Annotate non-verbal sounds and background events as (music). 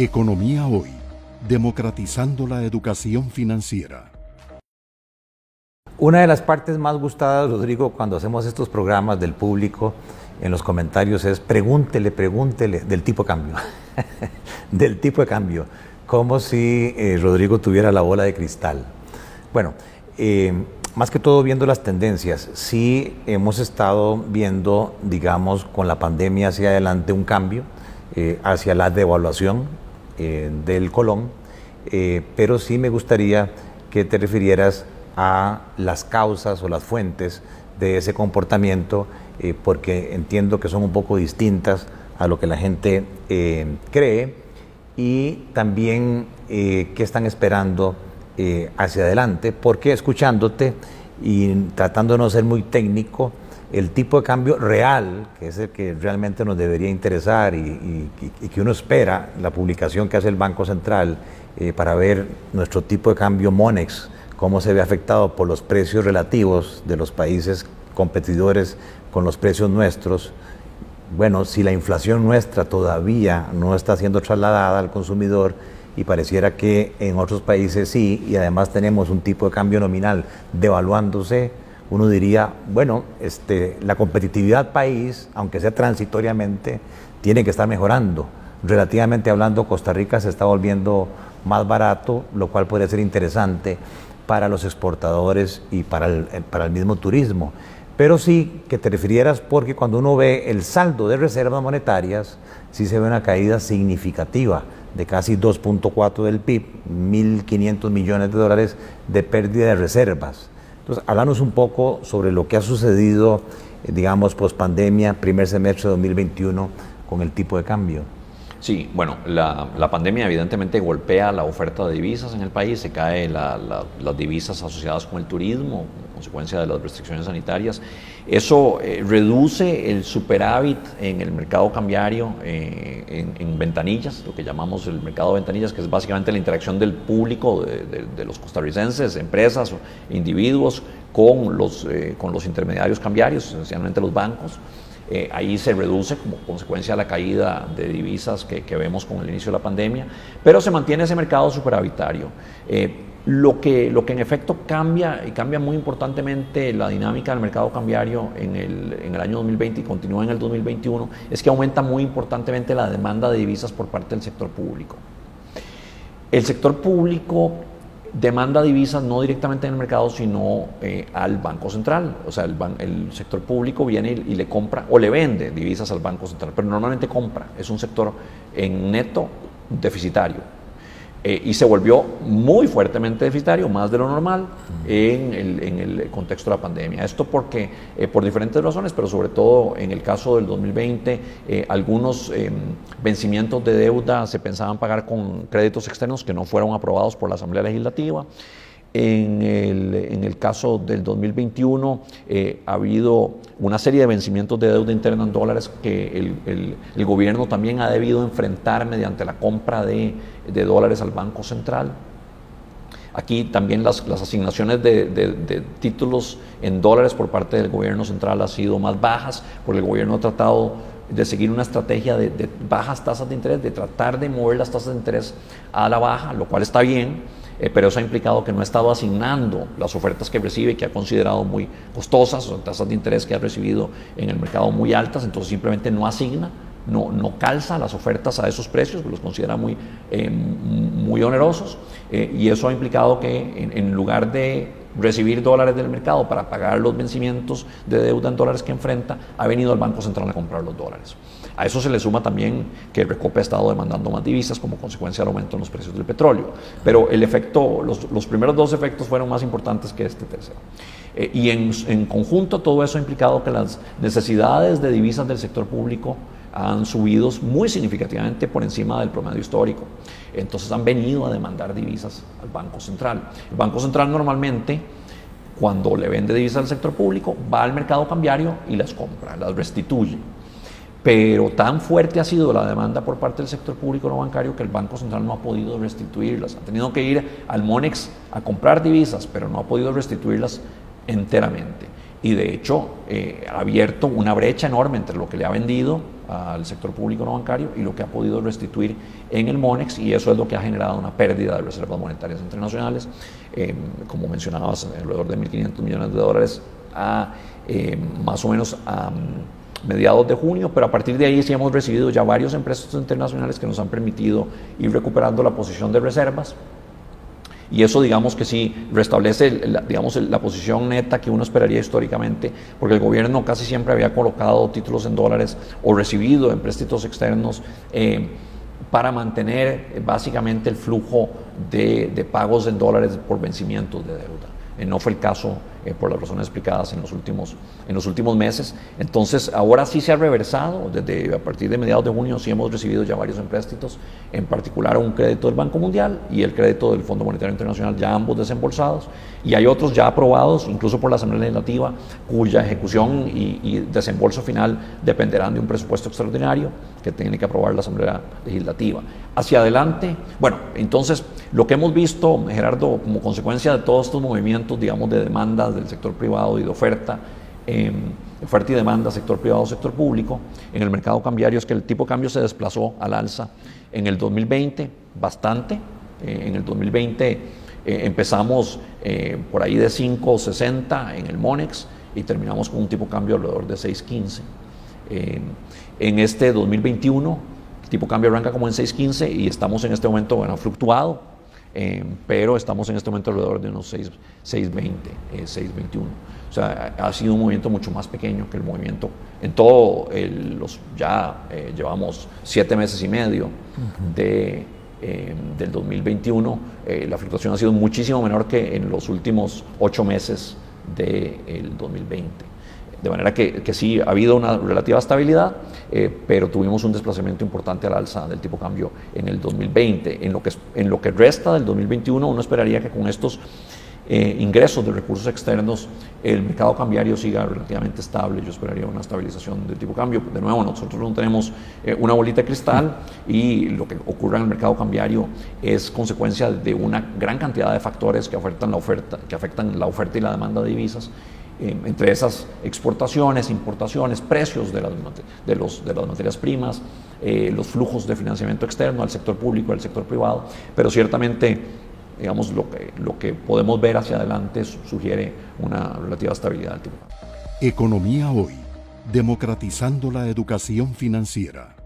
Economía Hoy, democratizando la educación financiera. Una de las partes más gustadas, Rodrigo, cuando hacemos estos programas del público en los comentarios es pregúntele, pregúntele del tipo de cambio. (laughs) del tipo de cambio. Como si eh, Rodrigo tuviera la bola de cristal. Bueno, eh, más que todo viendo las tendencias, sí hemos estado viendo, digamos, con la pandemia hacia adelante un cambio eh, hacia la devaluación del colón, pero sí me gustaría que te refirieras a las causas o las fuentes de ese comportamiento, eh, porque entiendo que son un poco distintas a lo que la gente eh, cree y también eh, qué están esperando hacia adelante, porque escuchándote y tratando de no ser muy técnico, el tipo de cambio real, que es el que realmente nos debería interesar y, que uno espera, la publicación que hace el Banco Central para ver nuestro tipo de cambio MONEX, cómo se ve afectado por los precios relativos de los países competidores con los precios nuestros. Bueno, si la inflación nuestra todavía no está siendo trasladada al consumidor y pareciera que en otros países sí, y además tenemos un tipo de cambio nominal devaluándose, uno diría, bueno, este, la competitividad país, aunque sea transitoriamente, tiene que estar mejorando. Relativamente hablando, Costa Rica se está volviendo más barato, lo cual podría ser interesante para los exportadores y para el, para el mismo turismo. Pero sí que te refirieras porque cuando uno ve el saldo de reservas monetarias, sí se ve una caída significativa de casi 2.4 del PIB, 1.500 millones de dólares de pérdida de reservas. Entonces, háblanos un poco sobre lo que ha sucedido, eh, digamos, post pandemia, primer semestre de 2021, con el tipo de cambio. Sí, bueno, la, pandemia evidentemente golpea la oferta de divisas en el país, se caen las divisas asociadas con el turismo, consecuencia de las restricciones sanitarias. Eso eh, reduce el superávit en el mercado cambiario eh, en, ventanillas, lo que llamamos el mercado de ventanillas, que es básicamente la interacción del público, de, los costarricenses, empresas, individuos, con los, eh, con los intermediarios cambiarios, esencialmente los bancos. Eh, ahí se reduce como consecuencia de la caída de divisas que, vemos con el inicio de la pandemia, pero se mantiene ese mercado superavitario. Eh, lo, que, lo que en efecto cambia, y cambia muy importantemente la dinámica del mercado cambiario en el, en el año 2020 y continúa en el 2021, es que aumenta muy importantemente la demanda de divisas por parte del sector público. El sector público demanda divisas no directamente en el mercado, sino eh, al Banco Central. O sea, el, el sector público viene y, le compra o le vende divisas al Banco Central, pero normalmente compra. Es un sector en neto deficitario. Eh, y se volvió muy fuertemente deficitario, más de lo normal, en el, contexto de la pandemia. Esto porque, eh, por diferentes razones, pero sobre todo en el caso del 2020, eh, algunos em, vencimientos de deuda se pensaban pagar con créditos externos que no fueron aprobados por la Asamblea Legislativa. En el, caso del 2021 eh, ha habido una serie de vencimientos de deuda interna en dólares que el, gobierno también ha debido enfrentar mediante la compra de, dólares al Banco Central. Aquí también las, asignaciones de, títulos en dólares por parte del gobierno central han sido más bajas, porque el gobierno ha tratado de seguir una estrategia de, de bajas tasas de interés, de tratar de mover las tasas de interés a la baja, lo cual está bien eh, pero eso ha implicado que no ha estado asignando las ofertas que recibe, que ha considerado muy costosas, o tasas de interés que ha recibido en el mercado muy altas, entonces simplemente no asigna, no, no calza las ofertas a esos precios, los considera muy, eh, muy onerosos, eh, y eso ha implicado que en lugar de recibir dólares del mercado para pagar los vencimientos de deuda en dólares que enfrenta, ha venido al Banco Central a comprar los dólares. A eso se le suma también que el Recope ha estado demandando más divisas como consecuencia del aumento en los precios del petróleo. Pero el efecto, los, primeros dos efectos fueron más importantes que este tercero. Eh, y en, en conjunto todo eso ha implicado que las necesidades de divisas del sector público han subido muy significativamente por encima del promedio histórico. Entonces han venido a demandar divisas al Banco Central. El Banco Central normalmente, cuando le vende divisas al sector público, va al mercado cambiario y las compra, las restituye pero tan fuerte ha sido la demanda por parte del sector público no bancario que el Banco Central no ha podido restituirlas. Ha tenido que ir al MONEX a comprar divisas, pero no ha podido restituirlas enteramente. Y de hecho eh, ha abierto una brecha enorme entre lo que le ha vendido al sector público no bancario y lo que ha podido restituir en el MONEX y eso es lo que ha generado una pérdida de reservas monetarias internacionales, eh, como mencionabas, alrededor de 1.500 millones de dólares a eh, más o menos a mediados de junio, pero a partir de ahí sí hemos recibido ya varios empréstitos internacionales que nos han permitido ir recuperando la posición de reservas. Y eso digamos que sí restablece la, digamos, la posición neta que uno esperaría históricamente, porque el gobierno casi siempre había colocado títulos en dólares o recibido empréstitos externos eh, para mantener básicamente el flujo de, de pagos en dólares por vencimientos de deuda. Eh, no fue el caso eh, por las razones explicadas en los, últimos, en los últimos meses. Entonces, ahora sí se ha reversado, desde a partir de mediados de junio sí hemos recibido ya varios empréstitos, en particular un crédito del Banco Mundial y el crédito del Fondo Monetario Internacional, ya ambos desembolsados, y hay otros ya aprobados, incluso por la Asamblea Legislativa, cuya ejecución y, y desembolso final dependerán de un presupuesto extraordinario que tiene que aprobar la Asamblea Legislativa. Hacia adelante, bueno, entonces lo que hemos visto, Gerardo, como consecuencia de todos estos movimientos, digamos, de del sector privado y de oferta, eh, oferta y demanda, sector privado, sector público, en el mercado cambiario es que el tipo de cambio se desplazó al alza en el 2020 bastante. Eh, en el 2020 eh, empezamos eh, por ahí de 5.60 en el MONEX y terminamos con un tipo de cambio alrededor de 6.15. en este 2021 el tipo de cambio arranca como en 6.15 y estamos en este momento, bueno, fluctuado, eh, pero estamos en este momento alrededor de unos 6.20, 6.21. O sea, ha sido un movimiento mucho más pequeño que el movimiento. En todo, los, ya eh, llevamos siete meses y medio de, eh, del 2021. la fluctuación ha sido muchísimo menor que en los últimos ocho meses del 2020. De manera que, que, sí, ha habido una relativa estabilidad, eh, pero tuvimos un desplazamiento importante al alza del tipo cambio en el 2020. En lo que, en lo que resta del 2021, uno esperaría que con estos eh, ingresos de recursos externos el mercado cambiario siga relativamente estable. Yo esperaría una estabilización del tipo cambio. De nuevo, nosotros no tenemos eh, una bolita de cristal y lo que ocurre en el mercado cambiario es consecuencia de una gran cantidad de factores que afectan la oferta, que afectan la oferta y la demanda de divisas entre esas exportaciones, importaciones, precios de las, de los, de las materias primas, eh, los flujos de financiamiento externo al sector público, al sector privado, pero ciertamente, digamos, lo que, lo que podemos ver hacia adelante sugiere una relativa estabilidad del tipo. Economía hoy, democratizando la educación financiera.